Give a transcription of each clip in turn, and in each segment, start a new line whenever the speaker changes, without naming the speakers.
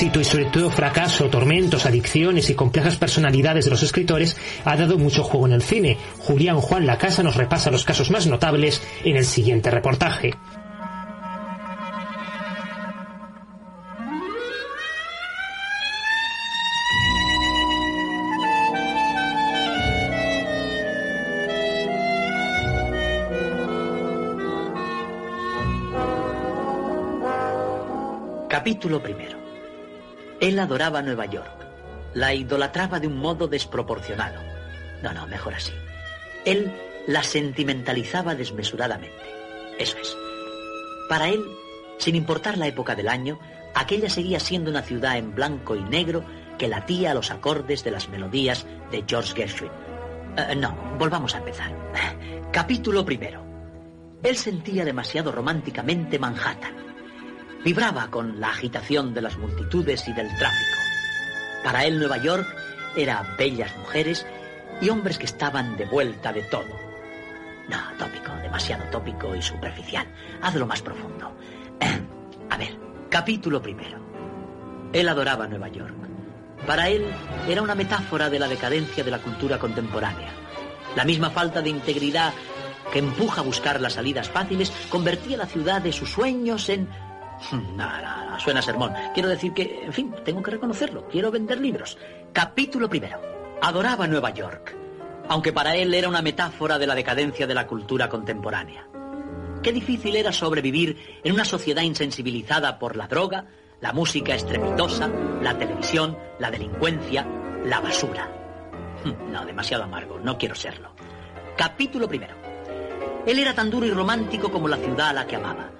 éxito y sobre todo fracaso, tormentos, adicciones y complejas personalidades de los escritores ha dado mucho juego en el cine. Julián Juan La Casa nos repasa los casos más notables en el siguiente reportaje.
Capítulo primero. Él adoraba Nueva York. La idolatraba de un modo desproporcionado. No, no, mejor así. Él la sentimentalizaba desmesuradamente. Eso es. Para él, sin importar la época del año, aquella seguía siendo una ciudad en blanco y negro que latía a los acordes de las melodías de George Gershwin. Eh, no, volvamos a empezar. Capítulo primero. Él sentía demasiado románticamente Manhattan. Vibraba con la agitación de las multitudes y del tráfico. Para él Nueva York era bellas mujeres y hombres que estaban de vuelta de todo. No, tópico, demasiado tópico y superficial. Hazlo más profundo. A ver, capítulo primero. Él adoraba Nueva York. Para él era una metáfora de la decadencia de la cultura contemporánea. La misma falta de integridad que empuja a buscar las salidas fáciles convertía la ciudad de sus sueños en no, no, suena sermón. Quiero decir que, en fin, tengo que reconocerlo. Quiero vender libros. Capítulo primero. Adoraba Nueva York, aunque para él era una metáfora de la decadencia de la cultura contemporánea. Qué difícil era sobrevivir en una sociedad insensibilizada por la droga, la música estrepitosa, la televisión, la delincuencia, la basura. No, demasiado amargo, no quiero serlo. Capítulo primero. Él era tan duro y romántico como la ciudad a la que amaba.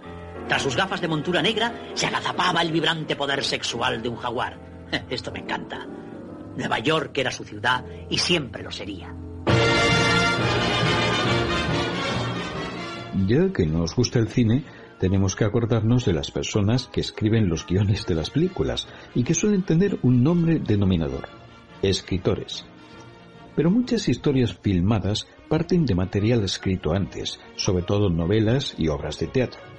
Tras sus gafas de montura negra se agazapaba el vibrante poder sexual de un jaguar. Esto me encanta. Nueva York era su ciudad y siempre lo sería.
Ya que nos gusta el cine, tenemos que acordarnos de las personas que escriben los guiones de las películas y que suelen tener un nombre denominador, escritores. Pero muchas historias filmadas parten de material escrito antes, sobre todo novelas y obras de teatro.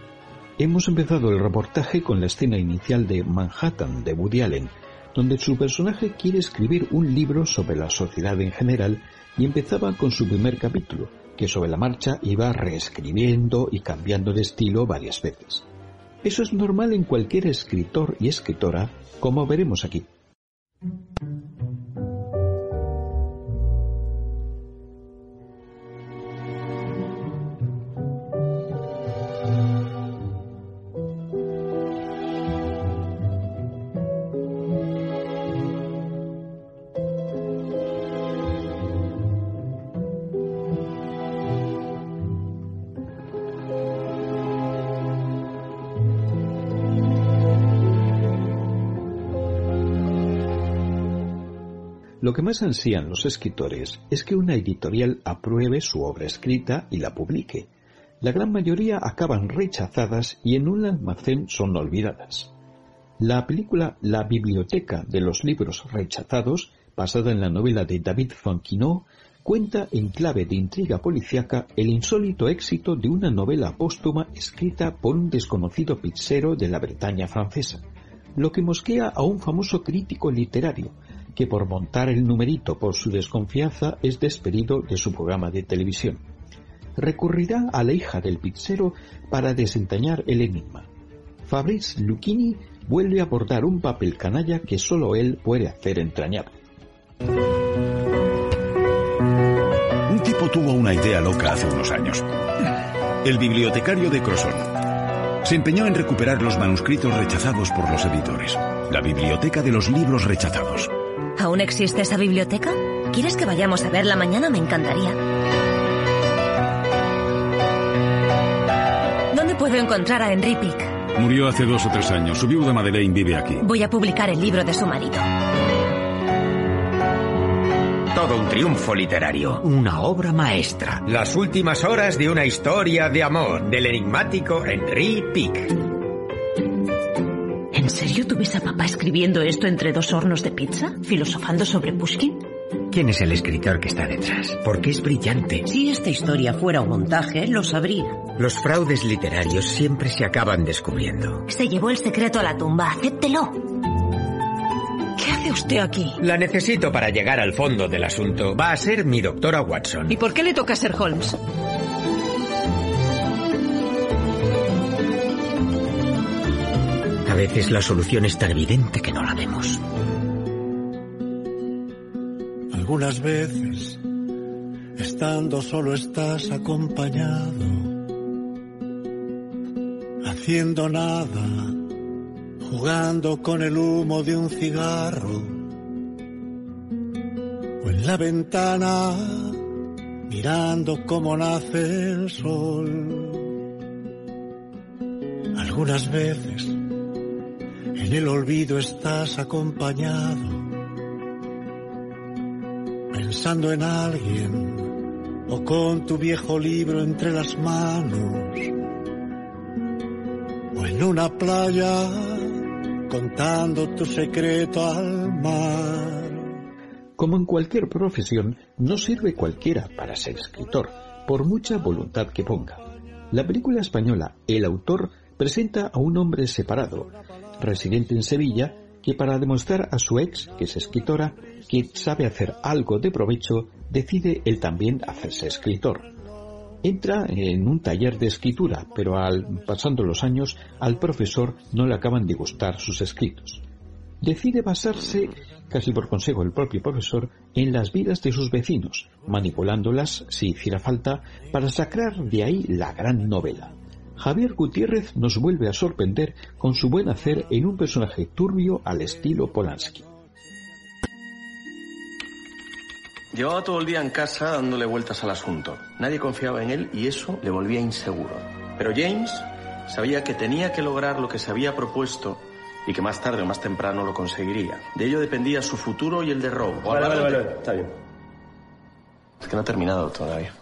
Hemos empezado el reportaje con la escena inicial de Manhattan de Woody Allen, donde su personaje quiere escribir un libro sobre la sociedad en general y empezaba con su primer capítulo, que sobre la marcha iba reescribiendo y cambiando de estilo varias veces. Eso es normal en cualquier escritor y escritora, como veremos aquí. Lo que más ansían los escritores es que una editorial apruebe su obra escrita y la publique. La gran mayoría acaban rechazadas y en un almacén son olvidadas. La película La biblioteca de los libros rechazados, basada en la novela de David Fonquinot, cuenta en clave de intriga policíaca el insólito éxito de una novela póstuma escrita por un desconocido pizzero de la Bretaña francesa, lo que mosquea a un famoso crítico literario, que por montar el numerito por su desconfianza es despedido de su programa de televisión. Recurrirá a la hija del pizzero para desentrañar el enigma. Fabrice Lucchini vuelve a abordar un papel canalla que solo él puede hacer entrañable.
Un tipo tuvo una idea loca hace unos años. El bibliotecario de Crosson se empeñó en recuperar los manuscritos rechazados por los editores. La biblioteca de los libros rechazados.
¿Aún existe esa biblioteca? ¿Quieres que vayamos a verla mañana? Me encantaría. ¿Dónde puedo encontrar a Henry Pick?
Murió hace dos o tres años. Su viuda Madeleine vive aquí.
Voy a publicar el libro de su marido.
Todo un triunfo literario. Una obra maestra. Las últimas horas de una historia de amor del enigmático Henry Pick.
¿En serio tú ves a papá escribiendo esto entre dos hornos de pizza? ¿Filosofando sobre Pushkin?
¿Quién es el escritor que está detrás? Porque es brillante.
Si esta historia fuera un montaje, lo sabría.
Los fraudes literarios siempre se acaban descubriendo.
Se llevó el secreto a la tumba. Acéptelo. ¿Qué hace usted aquí?
La necesito para llegar al fondo del asunto. Va a ser mi doctora Watson.
¿Y por qué le toca ser Holmes?
Veces la solución es tan evidente que no la vemos.
Algunas veces, estando solo estás acompañado, haciendo nada, jugando con el humo de un cigarro, o en la ventana, mirando cómo nace el sol. Algunas veces, en el olvido estás acompañado, pensando en alguien o con tu viejo libro entre las manos, o en una playa contando tu secreto al mar.
Como en cualquier profesión, no sirve cualquiera para ser escritor, por mucha voluntad que ponga. La película española El autor presenta a un hombre separado, residente en Sevilla, que para demostrar a su ex, que es escritora, que sabe hacer algo de provecho, decide él también hacerse escritor. Entra en un taller de escritura, pero al pasando los años, al profesor no le acaban de gustar sus escritos. Decide basarse, casi por consejo del propio profesor, en las vidas de sus vecinos, manipulándolas, si hiciera falta, para sacar de ahí la gran novela. Javier Gutiérrez nos vuelve a sorprender con su buen hacer en un personaje turbio al estilo Polanski.
Llevaba todo el día en casa dándole vueltas al asunto. Nadie confiaba en él y eso le volvía inseguro. Pero James sabía que tenía que lograr lo que se había propuesto y que más tarde o más temprano lo conseguiría. De ello dependía su futuro y el de Rob.
Vale, vale, vale, está bien.
Es que no ha terminado todavía.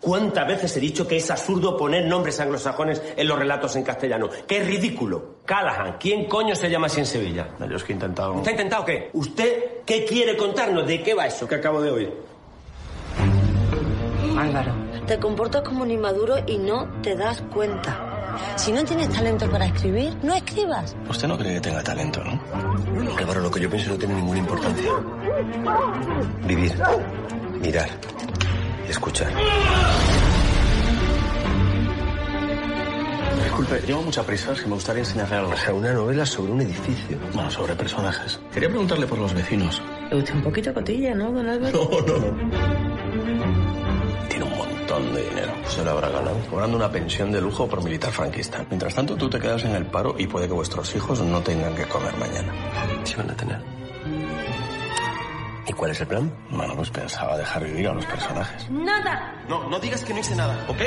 ¿Cuántas veces he dicho que es absurdo poner nombres anglosajones en los relatos en castellano? ¡Qué ridículo! Callahan, ¿quién coño se llama así en Sevilla?
Yo es que he intentado...
¿Está intentado qué? ¿Usted qué quiere contarnos? ¿De qué va eso que acabo de oír?
Álvaro, te comportas como un inmaduro y no te das cuenta. Si no tienes talento para escribir, no escribas.
Usted no cree que tenga talento, ¿no?
Álvaro, lo que yo pienso no tiene ninguna importancia. Vivir, mirar, escuchar.
Disculpe, llevo mucha prisa, es que me gustaría enseñarle algo.
O sea, una novela sobre un edificio.
Bueno, sobre personajes. Quería preguntarle por los vecinos.
Usted un poquito cotilla, ¿no, don Álvaro?
No, no, no. Tiene un montón de dinero. Se lo habrá ganado. Cobrando una pensión de lujo por militar franquista.
Mientras tanto, tú te quedas en el paro y puede que vuestros hijos no tengan que comer mañana.
Sí van a tener. ¿Y cuál es el plan?
Bueno, pues pensaba dejar vivir a los personajes.
Nada.
No, no digas que no hice nada, ¿ok?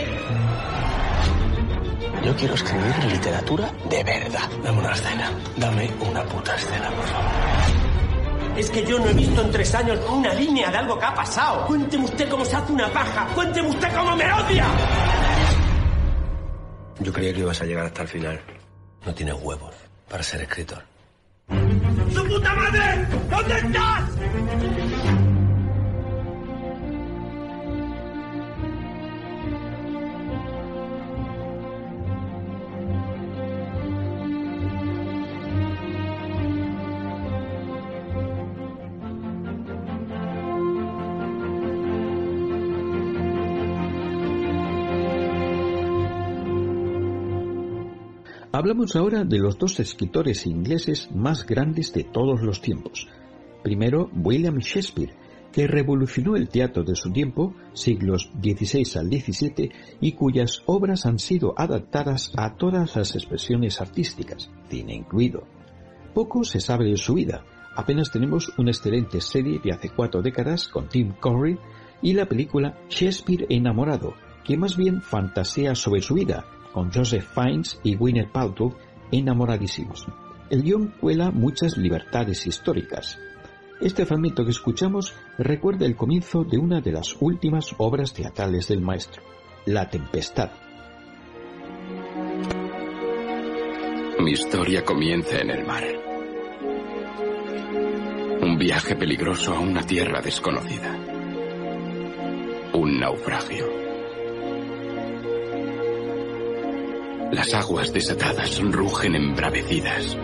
Yo quiero escribir literatura de verdad. Dame una escena. Dame una puta escena, por favor.
Es que yo no he visto en tres años una línea de algo que ha pasado. Cuénteme usted cómo se hace una paja. Cuénteme usted cómo me odia.
Yo creía que ibas a llegar hasta el final. No tienes huevos para ser escritor.
¡Su puta madre! ¿Dónde estás?
Hablamos ahora de los dos escritores ingleses más grandes de todos los tiempos. Primero, William Shakespeare, que revolucionó el teatro de su tiempo, siglos XVI al XVII, y cuyas obras han sido adaptadas a todas las expresiones artísticas, cine incluido. Poco se sabe de su vida, apenas tenemos una excelente serie de hace cuatro décadas con Tim Curry y la película Shakespeare enamorado, que más bien fantasea sobre su vida, con Joseph Fiennes y Gwyneth Paltrow enamoradísimos. El guion cuela muchas libertades históricas. Este fragmento que escuchamos recuerda el comienzo de una de las últimas obras teatrales del maestro, La Tempestad.
Mi historia comienza en el mar. Un viaje peligroso a una tierra desconocida. Un naufragio. Las aguas desatadas rugen embravecidas.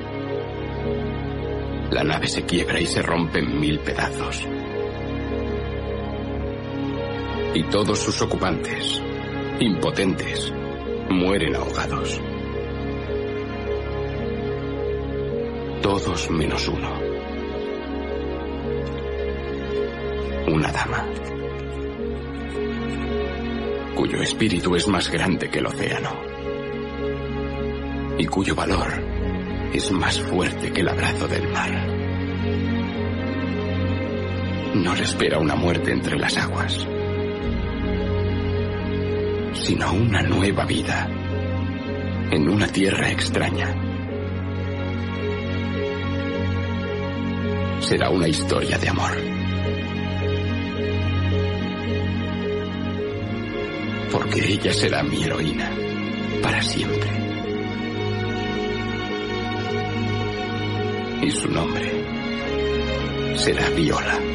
La nave se quiebra y se rompe en mil pedazos. Y todos sus ocupantes, impotentes, mueren ahogados. Todos menos uno. Una dama. Cuyo espíritu es más grande que el océano y cuyo valor es más fuerte que el abrazo del mar. No le espera una muerte entre las aguas, sino una nueva vida en una tierra extraña. Será una historia de amor. Porque ella será mi heroína para siempre. Y su nombre será Viola.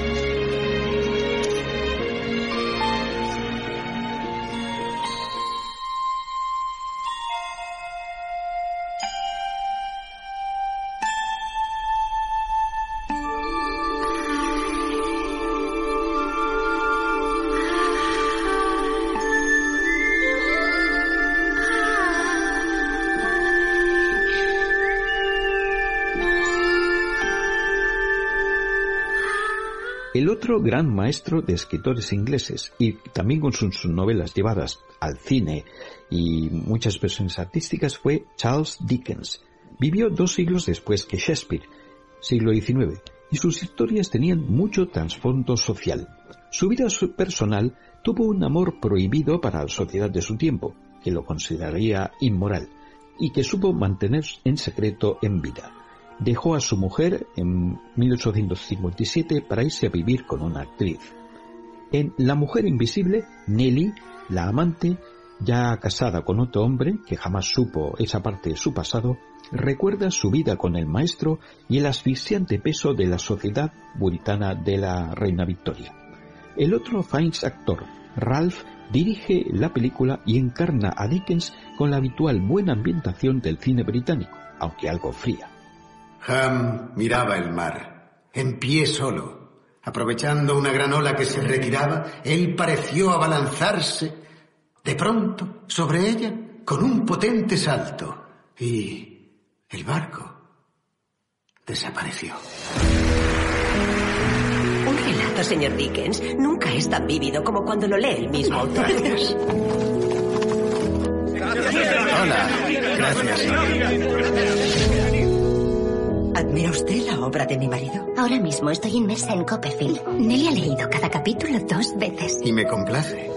Otro gran maestro de escritores ingleses, y también con sus novelas llevadas al cine y muchas versiones artísticas, fue Charles Dickens. Vivió dos siglos después que Shakespeare, siglo XIX, y sus historias tenían mucho trasfondo social. Su vida personal tuvo un amor prohibido para la sociedad de su tiempo, que lo consideraría inmoral, y que supo mantener en secreto en vida dejó a su mujer en 1857 para irse a vivir con una actriz. En La mujer invisible, Nelly, la amante, ya casada con otro hombre que jamás supo esa parte de su pasado, recuerda su vida con el maestro y el asfixiante peso de la sociedad puritana de la reina Victoria. El otro Fiennes actor, Ralph, dirige la película y encarna a Dickens con la habitual buena ambientación del cine británico, aunque algo fría.
Ham miraba el mar, en pie solo. Aprovechando una gran ola que se retiraba, él pareció abalanzarse de pronto sobre ella con un potente salto y el barco desapareció.
Un relato, señor Dickens, nunca es tan vívido como cuando lo lee el mismo autor.
Gracias. Hola, gracias.
¿Admira usted la obra de mi marido?
Ahora mismo estoy inmersa en Copperfield. Nelly ha leído cada capítulo dos veces.
Y me complace.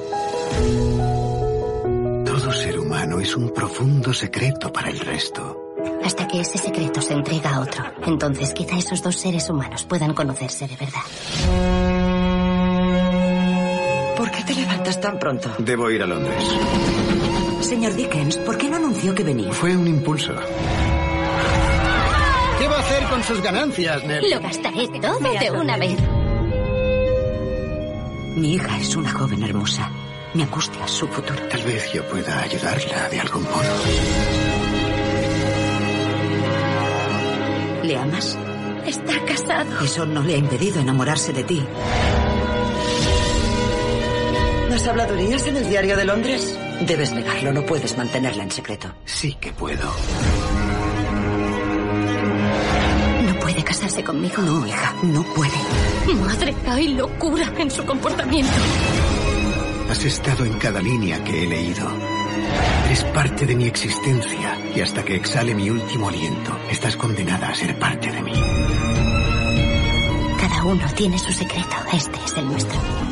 Todo ser humano es un profundo secreto para el resto.
Hasta que ese secreto se entrega a otro. Entonces quizá esos dos seres humanos puedan conocerse de verdad.
¿Por qué te levantas tan pronto?
Debo ir a Londres.
Señor Dickens, ¿por qué no anunció que venía?
Fue un impulso. Con sus ganancias, Nell?
Lo gastaré todo de una vez.
Mi hija es una joven hermosa. Me angustia su futuro.
Tal vez yo pueda ayudarla de algún modo.
¿Le amas?
Está casado.
Eso no le ha impedido enamorarse de ti. ¿Las habladurías en el diario de Londres? Debes negarlo, no puedes mantenerla en secreto.
Sí que puedo.
Casarse conmigo.
No, hija, no puede.
Madre, hay locura en su comportamiento.
Has estado en cada línea que he leído. Eres parte de mi existencia y hasta que exhale mi último aliento, estás condenada a ser parte de mí.
Cada uno tiene su secreto. Este es el nuestro.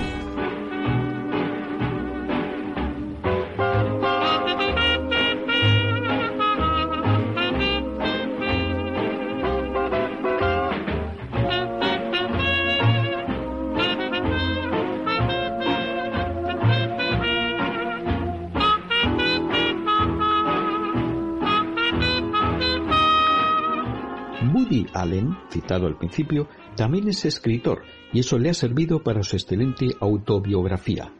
Citado al principio, también es escritor y eso le ha servido para su excelente autobiografía.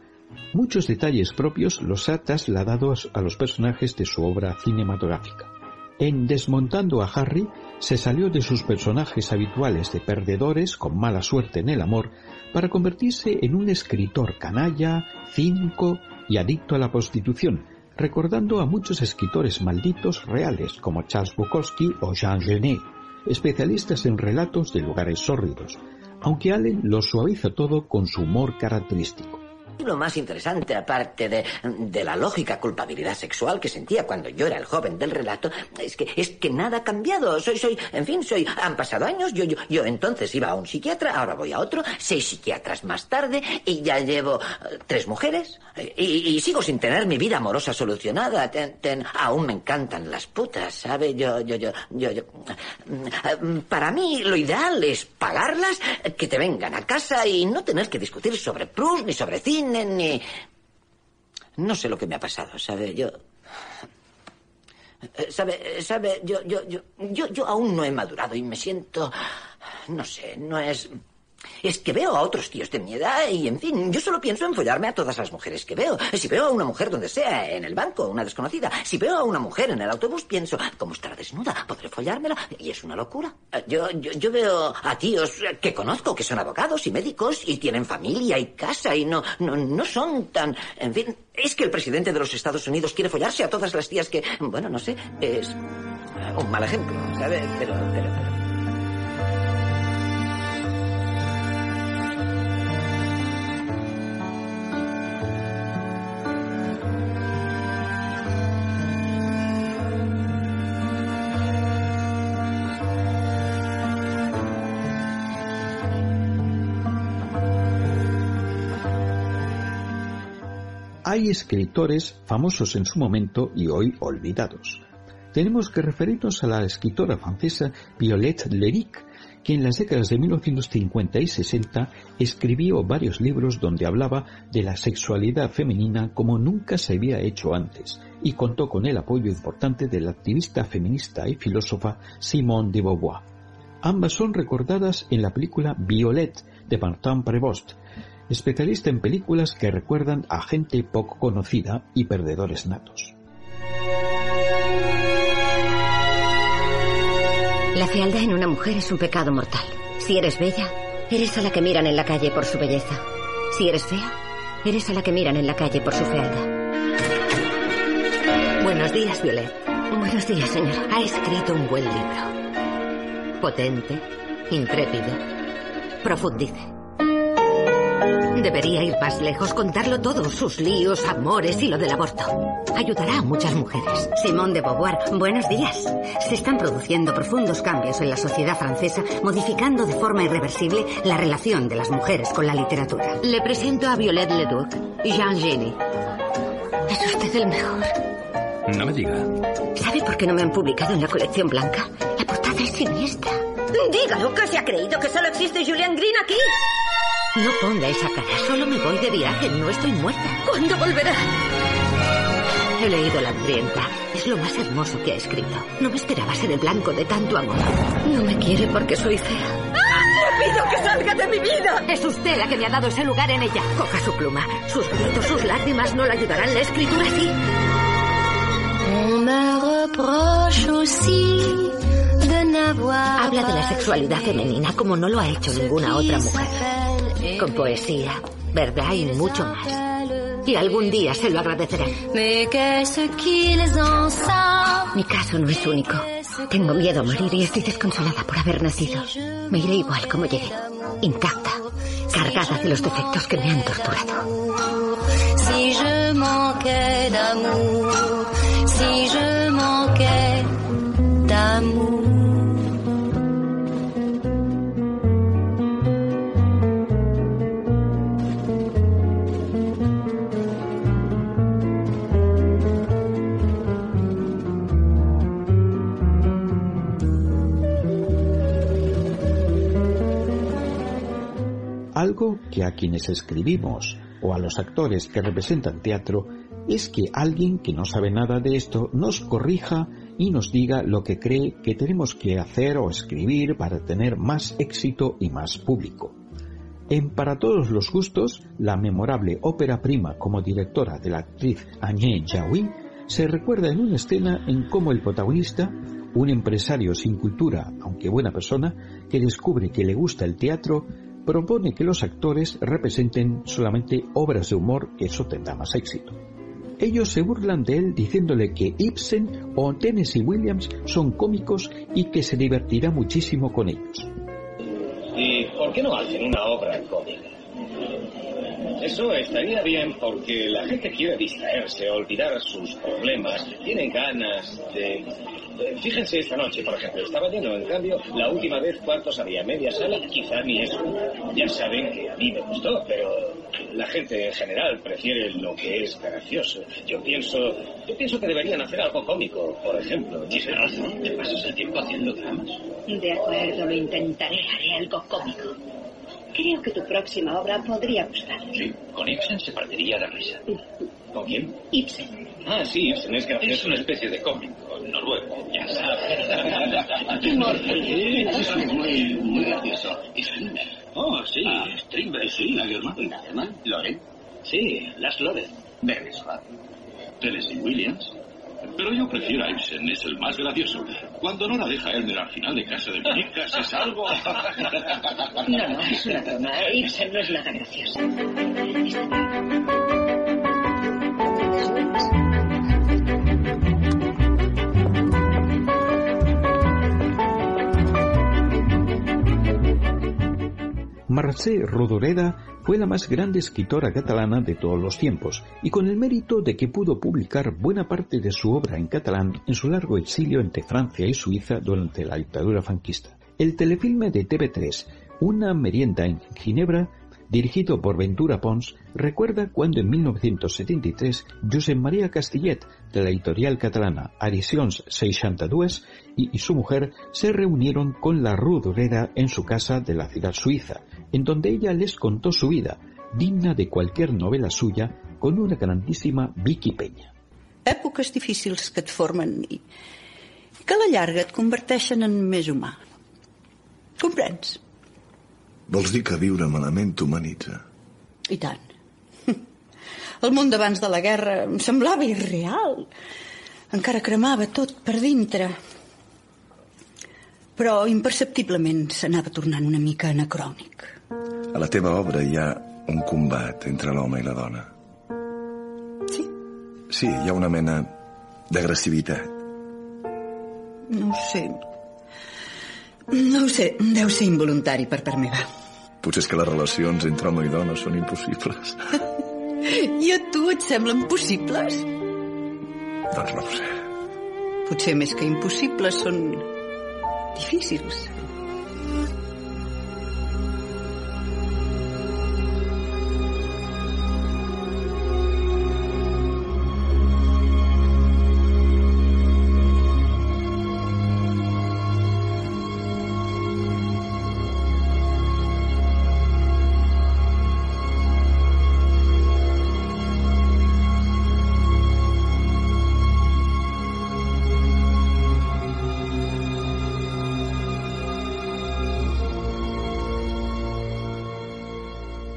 Muchos detalles propios los ha trasladado a los personajes de su obra cinematográfica. En Desmontando a Harry se salió de sus personajes habituales de perdedores con mala suerte en el amor para convertirse en un escritor canalla, cínico y adicto a la prostitución, recordando a muchos escritores malditos reales como Charles Bukowski o Jean Genet, especialistas en relatos de lugares sórdidos, aunque Allen lo suaviza todo con su humor característico.
Lo más interesante, aparte de, de, la lógica culpabilidad sexual que sentía cuando yo era el joven del relato, es que, es que nada ha cambiado. Soy, soy, en fin, soy, han pasado años, yo, yo, yo entonces iba a un psiquiatra, ahora voy a otro, seis psiquiatras más tarde, y ya llevo uh, tres mujeres, y, y, sigo sin tener mi vida amorosa solucionada. Aún me encantan las putas, ¿sabe? Yo, yo, yo, yo, yo. Para mí, lo ideal es pagarlas, que te vengan a casa y no tener que discutir sobre Proust ni sobre cine ni... No sé lo que me ha pasado, ¿sabe? Yo... ¿Sabe? ¿Sabe? Yo, yo, yo, yo, yo aún no he madurado y me siento... No sé, no es... Es que veo a otros tíos de mi edad y, en fin, yo solo pienso en follarme a todas las mujeres que veo. Si veo a una mujer donde sea, en el banco, una desconocida, si veo a una mujer en el autobús, pienso, ¿cómo estará desnuda? ¿Podré follármela? Y es una locura. Yo, yo, yo veo a tíos que conozco que son abogados y médicos y tienen familia y casa y no, no, no son tan... En fin, es que el presidente de los Estados Unidos quiere follarse a todas las tías que... Bueno, no sé, es un mal ejemplo, ¿sabe? Pero, pero, pero...
Hay escritores famosos en su momento y hoy olvidados. Tenemos que referirnos a la escritora francesa Violette Leric, que en las décadas de 1950 y 60 escribió varios libros donde hablaba de la sexualidad femenina como nunca se había hecho antes y contó con el apoyo importante de la activista feminista y filósofa Simone de Beauvoir. Ambas son recordadas en la película Violette de Martin Prévost, especialista en películas que recuerdan a gente poco conocida y perdedores natos.
La fealdad en una mujer es un pecado mortal. Si eres bella, eres a la que miran en la calle por su belleza. Si eres fea, eres a la que miran en la calle por su fealdad.
Buenos días, Violet.
Buenos días, señora.
Ha escrito un buen libro. Potente, intrépido. Profundice. Debería ir más lejos, contarlo todo, sus líos, amores y lo del aborto. Ayudará a muchas mujeres.
Simón de Beauvoir, buenos días. Se están produciendo profundos cambios en la sociedad francesa, modificando de forma irreversible la relación de las mujeres con la literatura.
Le presento a Violette Leduc, Jean Genie.
Es usted el mejor.
No me diga.
¿Sabe por qué no me han publicado en la colección blanca? La portada es siniestra.
Dígalo, que se ha creído que solo existe Julian Green aquí.
No ponga esa cara, solo me voy de viaje, no estoy muerta.
¿Cuándo volverá?
He leído La hambrienta. Es lo más hermoso que ha escrito. No me esperaba ser el blanco de tanto amor. No me quiere porque soy fea.
¡Le pido que salga de mi vida!
Es usted la que me ha dado ese lugar en ella. Coja su pluma. Sus gritos, sus lágrimas no le ayudarán. La escritura sí.
On me reproche aussi de n'avoir
Habla de la sexualidad femenina como no lo ha hecho ninguna otra mujer. Con poesía, verdad y mucho más. Y algún día se lo agradecerán. Mi caso no es único. Tengo miedo a morir y estoy desconsolada por haber nacido. Me iré igual como llegué, intacta, cargada de los defectos que me han torturado.
Si je manquais d'amour, si je manquais d'amour.
Algo que a quienes escribimos o a los actores que representan teatro es que alguien que no sabe nada de esto nos corrija y nos diga lo que cree que tenemos que hacer o escribir para tener más éxito y más público. En Para todos los gustos, la memorable ópera prima como directora de la actriz Agnès Jaoui se recuerda en una escena en cómo el protagonista, un empresario sin cultura, aunque buena persona, que descubre que le gusta el teatro, propone que los actores representen solamente obras de humor que eso tendrá más éxito. Ellos se burlan de él diciéndole que Ibsen o Tennessee Williams son cómicos y que se divertirá muchísimo con ellos.
¿Y por qué no hacen una obra cómica? Eso estaría bien porque la gente quiere distraerse, olvidar sus problemas, tiene ganas de... Fíjense esta noche, por ejemplo, estaba lleno, en cambio, la última vez cuántos había, media sala, quizá ni eso. Ya saben que a mí me gustó, pero la gente en general prefiere lo que es gracioso. Yo pienso, yo pienso que deberían hacer algo cómico, por ejemplo. Tienes razón, te pasas el tiempo haciendo dramas.
De acuerdo, lo intentaré. Haré algo cómico. Creo que tu próxima obra podría gustar.
Sí, con Ibsen se partiría de risa. ¿Con quién?
Ibsen.
Ah, sí, Ibsen es gracioso. Es una especie de cómico noruego, ya sabes. Es muy, muy gracioso. Strindberg. Oh, sí, Strindberg, sí. Lagerman. Lagerman. Loren. Sí, Las Loren. Bernesbach.
Tennessee Williams. Pero yo prefiero a Ibsen, es el más gracioso. Cuando no la deja Elmer al final de Casa de Muñecas es algo...
No, no, es una broma. Ibsen no es nada gracioso.
Mercè Rodoreda fue la más grande escritora catalana de todos los tiempos, y con el mérito de que pudo publicar buena parte de su obra en catalán en su largo exilio entre Francia y Suiza durante la dictadura franquista. El telefilme de TV3, Una merienda en Ginebra, dirigido por Ventura Pons, recuerda cuando en 1973 Josep María Castillet, de la editorial catalana Edicions 62, y, su mujer se reunieron con la Rodoreda en su casa de la ciudad suiza, en donde ella les contó su vida, digna de cualquier novela suya, con una grandísima Vicky Peña.
Èpoques difícils que et formen i que a la llarga et converteixen en més humà. Comprens?
Vols dir que viure malament t'humanitza?
I tant. El món d'abans de la guerra em semblava irreal. Encara cremava tot per dintre. Però imperceptiblement s'anava tornant una mica anacrònic.
A la teva obra hi ha un combat entre l'home i la dona.
Sí?
Sí, hi ha una mena d'agressivitat.
No sé. No ho sé, deu ser involuntari per part meva.
Potser és que les relacions entre home i dona són impossibles.
I a tu et semblen possibles?
doncs no ho sé.
Potser més que impossibles són difícils.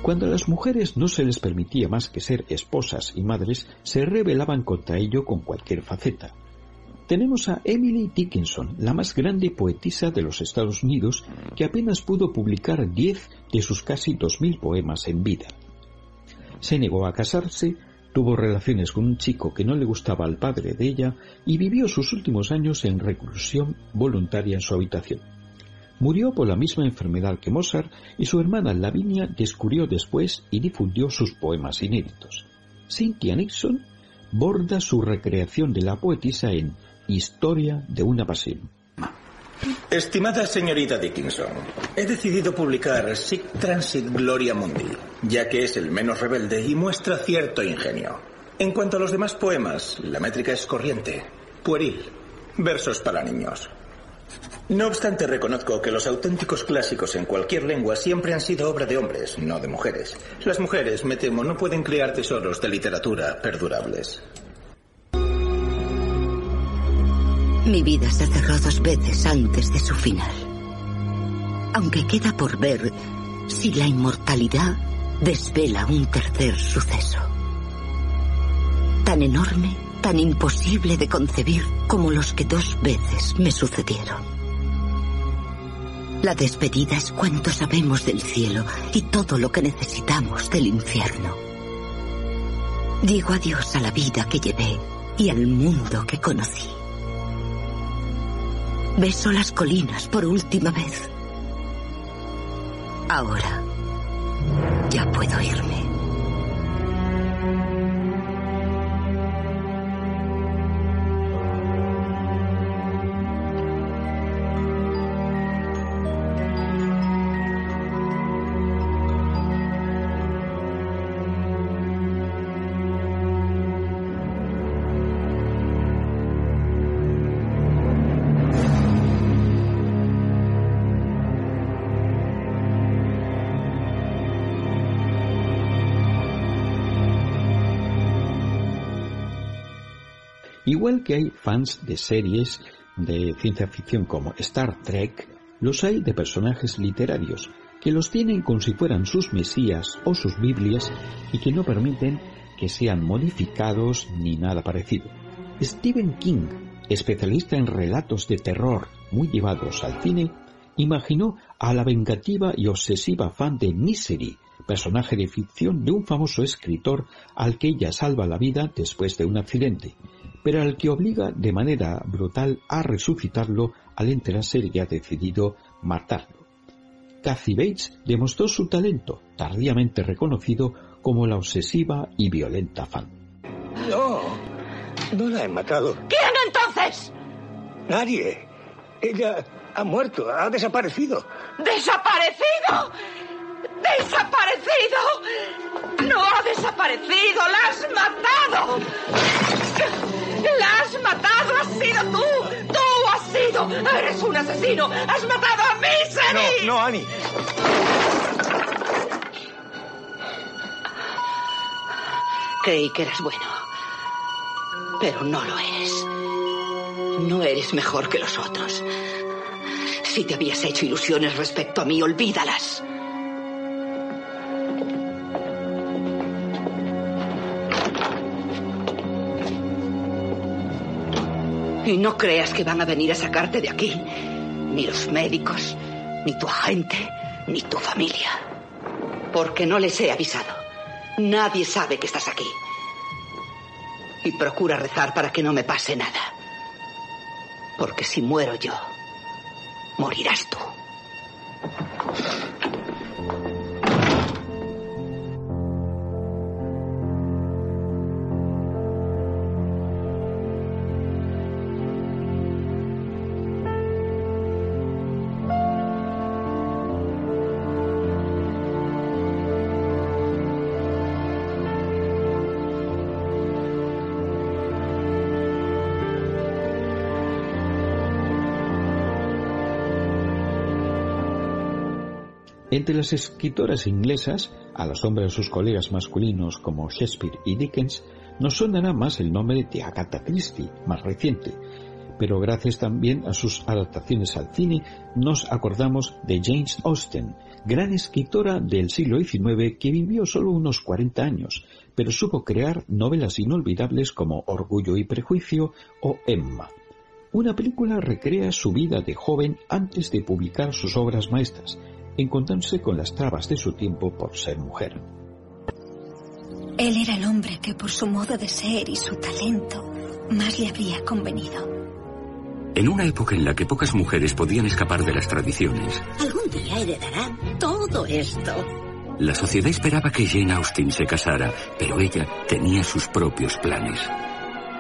Cuando a las mujeres no se les permitía más que ser esposas y madres, se rebelaban contra ello con cualquier faceta. Tenemos a Emily Dickinson, la más grande poetisa de los Estados Unidos, que apenas pudo publicar diez de sus casi dos mil poemas en vida. Se negó a casarse, tuvo relaciones con un chico que no le gustaba al padre de ella y vivió sus últimos años en reclusión voluntaria en su habitación. Murió por la misma enfermedad que Mozart y su hermana Lavinia descubrió después y difundió sus poemas inéditos. Cynthia Nixon borda su recreación de la poetisa en Historia de una pasión.
Estimada señorita Dickinson, he decidido publicar Sic Transit Gloria Mundi, ya que es el menos rebelde y muestra cierto ingenio. En cuanto a los demás poemas, la métrica es corriente, pueril, versos para niños. No obstante, reconozco que los auténticos clásicos en cualquier lengua siempre han sido obra de hombres, no de mujeres. Las mujeres, me temo, no pueden crear tesoros de literatura perdurables.
Mi vida se cerró dos veces antes de su final. Aunque queda por ver si la inmortalidad desvela un tercer suceso. Tan enorme, tan imposible de concebir como los que dos veces me sucedieron. La despedida es cuanto sabemos del cielo y todo lo que necesitamos del infierno. Digo adiós a la vida que llevé y al mundo que conocí. Beso las colinas por última vez. Ahora ya puedo irme.
Igual que hay fans de series de ciencia ficción como Star Trek, los hay de personajes literarios que los tienen como si fueran sus mesías o sus Biblias y que no permiten que sean modificados ni nada parecido. Stephen King, especialista en relatos de terror muy llevados al cine, imaginó a la vengativa y obsesiva fan de Misery, personaje de ficción de un famoso escritor al que ella salva la vida después de un accidente, pero al que obliga de manera brutal a resucitarlo al enterarse de que ha decidido matarlo. Kathy Bates demostró su talento, tardíamente reconocido como la obsesiva y violenta fan.
No, no la he matado.
¿Quién entonces?
Nadie. Ella ha muerto, ha desaparecido.
¡Desaparecido! ¡Desaparecido! ¡No ha desaparecido! ¡La has matado! ¡La has matado! ¡Has sido tú! ¡Tú has sido! ¡Eres un asesino! ¡Has matado a Misery!
No, no, Annie.
Creí que eras bueno. Pero no lo eres. No eres mejor que los otros. Si te habías hecho ilusiones respecto a mí, olvídalas. Y no creas que van a venir a sacarte de aquí. Ni los médicos, ni tu agente, ni tu familia. Porque no les he avisado. Nadie sabe que estás aquí. Y procura rezar para que no me pase nada. Porque si muero yo, morirás tú.
Entre las escritoras inglesas, a la sombra de sus colegas masculinos como Shakespeare y Dickens, nos sonará más el nombre de Agatha Christie, más reciente, pero gracias también a sus adaptaciones al cine nos acordamos de James Austen, gran escritora del siglo XIX que vivió solo unos 40 años, pero supo crear novelas inolvidables como Orgullo y Prejuicio o Emma. Una película recrea su vida de joven antes de publicar sus obras maestras, encontrándose con las trabas de su tiempo por ser mujer.
Él era el hombre que por su modo de ser y su talento más le habría convenido.
En una época en la que pocas mujeres podían escapar de las tradiciones,
Algún día heredará todo esto.
la sociedad esperaba que Jane Austen se casara, pero ella tenía sus propios planes.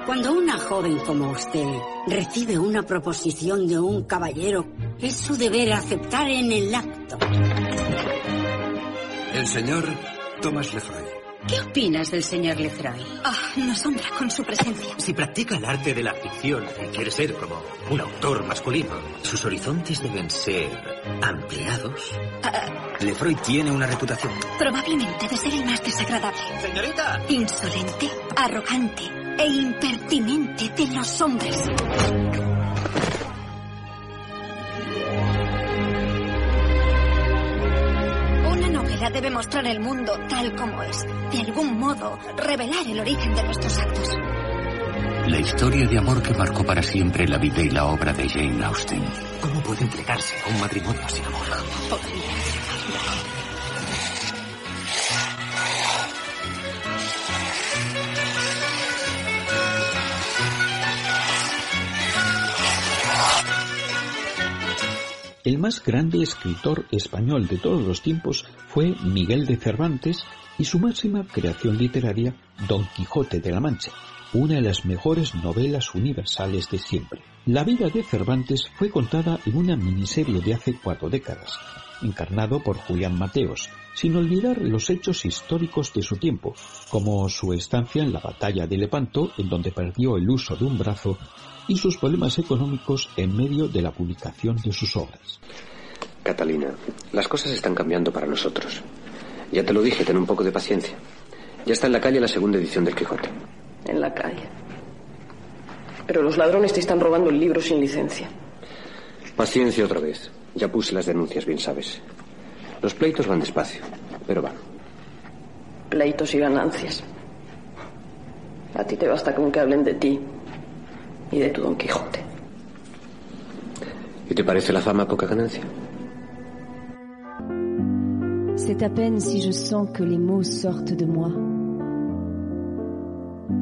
Cuando una joven como usted recibe una proposición de un caballero, es su deber aceptar en el acto.
El señor Thomas Lefroy.
¿Qué opinas del señor Lefroy?
Ah, no asombra con su presencia.
Si practica el arte de la ficción y quiere ser como un autor masculino, sus horizontes deben ser ampliados. Lefroy tiene una reputación.
Probablemente de ser el más desagradable.
Señorita.
Insolente, arrogante e impertinente de los hombres. Debe mostrar el mundo tal como es. De algún modo, revelar el origen de nuestros actos.
La historia de amor que marcó para siempre la vida y la obra de Jane Austen.
¿Cómo puede entregarse a un matrimonio sin amor?
El más grande escritor español de todos los tiempos fue Miguel de Cervantes y su máxima creación literaria, Don Quijote de la Mancha, una de las mejores novelas universales de siempre. La vida de Cervantes fue contada en una miniserie de hace cuatro décadas, encarnado por Julián Mateos, sin olvidar los hechos históricos de su tiempo, como su estancia en la batalla de Lepanto, en donde perdió el uso de un brazo, y sus problemas económicos en medio de la publicación de sus obras.
Catalina, las cosas están cambiando para nosotros. Ya te lo dije, ten un poco de paciencia. Ya está en la calle la segunda edición del Quijote.
En la calle. Pero los ladrones te están robando el libro sin licencia.
Paciencia otra vez. Ya puse las denuncias, bien sabes. Los pleitos van despacio, pero van.
Pleitos y ganancias. A ti te basta con que hablen de ti y de tu Don Quijote.
¿Y te parece la fama poca ganancia?
C'est à peine si je sens que les mots sortent de moi.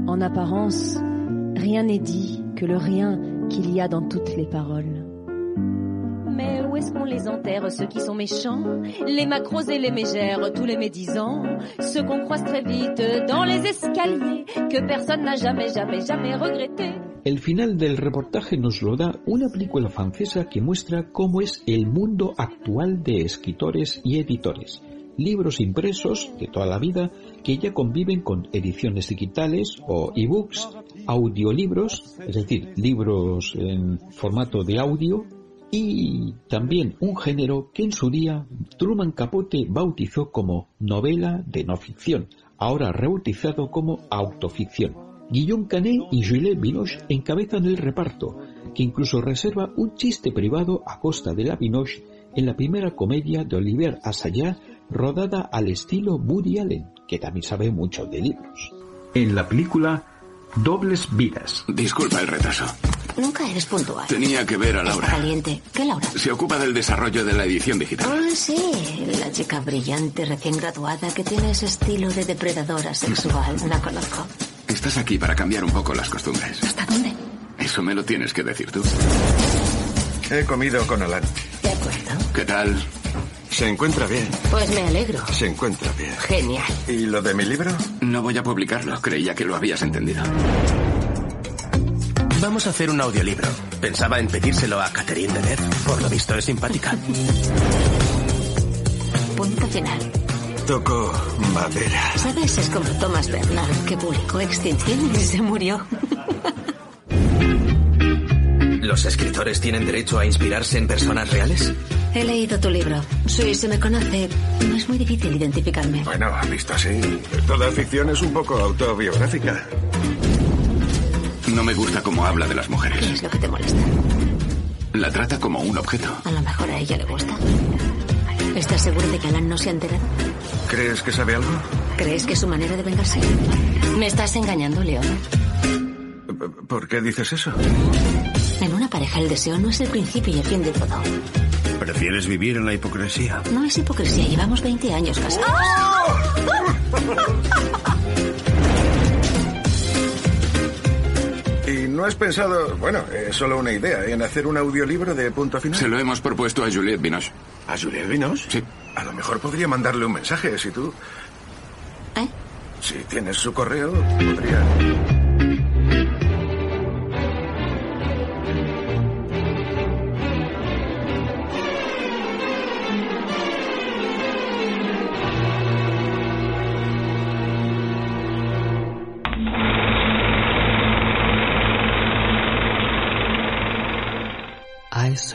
En apparence, rien n'est dit que le rien qu'il y a dans toutes les paroles.
Qu'on les enterre, ceux qui sont méchants Les macros et les mégères, tous les médisants Ceux qu'on croise très vite dans les escaliers Que personne n'a jamais, jamais, jamais regretté
El final del reportaje nos lo da una película francesa que muestra cómo es el mundo actual de escritores y editores. Libros impresos de toda la vida que ya conviven con ediciones digitales o ebooks, audiolibros, es decir, libros en formato de audio, y también un género que en su día Truman Capote bautizó como novela de no ficción, ahora rebautizado como autoficción. Guillaume Canet y Juliette Binoche encabezan el reparto, que incluso reserva un chiste privado a costa de la Binoche en la primera comedia de Olivier Assayas rodada al estilo Woody Allen, que también sabe mucho de libros.
En la película Dobles Vidas.
Disculpa el retraso.
Nunca eres puntual.
Tenía que ver a
Está
Laura.
caliente. ¿Qué Laura?
Se ocupa del desarrollo de la edición digital.
Ah, sí, la chica brillante recién graduada que tiene ese estilo de depredadora sexual. La conozco.
Estás aquí para cambiar un poco las costumbres.
¿Hasta dónde?
Eso me lo tienes que decir tú.
He comido con Alan.
De acuerdo.
¿Qué tal?
Se encuentra bien.
Pues me alegro.
Se encuentra bien.
Genial.
¿Y lo de mi libro?
No voy a publicarlo. Creía que lo habías entendido.
Vamos a hacer un audiolibro. Pensaba en pedírselo a Catherine Deneuve. Por lo visto es simpática.
Punto final.
Toco madera.
¿Sabes? Es como Thomas Bernard, que publicó Extinción y se murió.
¿Los escritores tienen derecho a inspirarse en personas reales?
He leído tu libro. Si se me conoce, no es muy difícil identificarme.
Bueno, visto así, toda ficción es un poco autobiográfica.
No me gusta cómo habla de las
¿Qué
mujeres.
es lo que te molesta?
La trata como un objeto.
A lo mejor a ella le gusta. ¿Estás seguro de que Alan no se ha enterado?
¿Crees que sabe algo?
¿Crees que es su manera de vengarse?
Me estás engañando, León.
¿Por qué dices eso?
En una pareja el deseo no es el principio y el fin de todo.
¿Prefieres vivir en la hipocresía?
No es hipocresía, llevamos 20 años casados.
no has pensado, bueno, es solo una idea, en hacer un audiolibro de punto final?
Se lo hemos propuesto a Juliette Binoche.
¿A Juliette Binoche?
Sí.
A lo mejor podría mandarle un mensaje, si tú...
¿Eh?
Si tienes su correo, podría...